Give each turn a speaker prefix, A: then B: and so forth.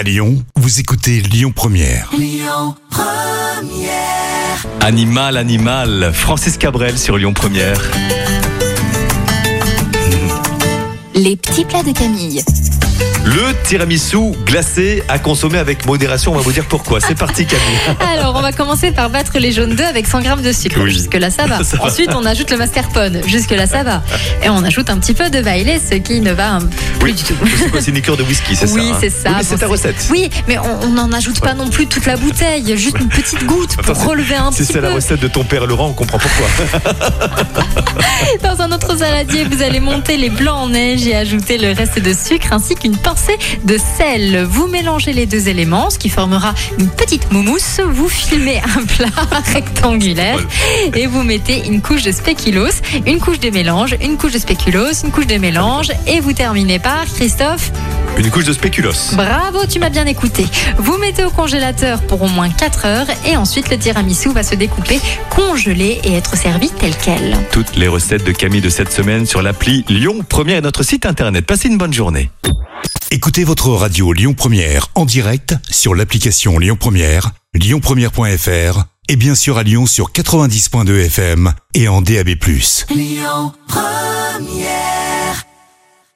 A: À Lyon, vous écoutez Lyon Première.
B: Animal, animal. Francis Cabrel sur Lyon Première.
C: Les petits plats de Camille.
B: Le tiramisu glacé à consommer avec modération. On va vous dire pourquoi. C'est parti, Camille.
C: Alors, on va commencer par battre les jaunes d'œufs avec 100 g de sucre.
B: Oui.
C: Jusque-là, ça va.
B: Ça va.
C: Ensuite, on ajoute le mascarpone. Jusque-là, ça va. Et on ajoute un petit peu de Bailey, ce qui ne va plus
B: Oui,
C: du tout.
B: c'est une liqueur de whisky, c'est ça
C: Oui,
B: hein
C: c'est ça.
B: Oui, mais c'est
C: Bon,
B: ta recette.
C: Oui, mais on n'en ajoute pas non plus toute la bouteille, juste une petite goutte pour
B: Attends,
C: relever un
B: Si
C: petit
B: c'est la
C: peu.
B: recette de ton père Laurent, on comprend pourquoi.
C: Autre saladier, vous allez monter les blancs en neige et ajouter le reste de sucre ainsi qu'une pincée de sel. Vous mélangez les deux éléments, ce qui formera une petite moumousse. Vous filmez un plat rectangulaire et vous mettez une couche de spéculoos, une couche de mélange, une couche de spéculoos, une couche de mélange et vous terminez par Christophe.
B: Une couche de spéculoos.
C: Bravo, tu m'as bien écouté. Vous mettez au congélateur pour au moins 4 heures et ensuite le tiramisu va se découper, congeler et être servi tel quel.
B: Toutes les recettes de Camille de cette semaine sur l'appli Lyon Première et notre site internet. Passez une bonne journée.
A: Écoutez votre radio Lyon Première en direct sur l'application Lyon Première, lyonpremière.fr et bien sûr à Lyon sur 90.2 FM et en DAB+.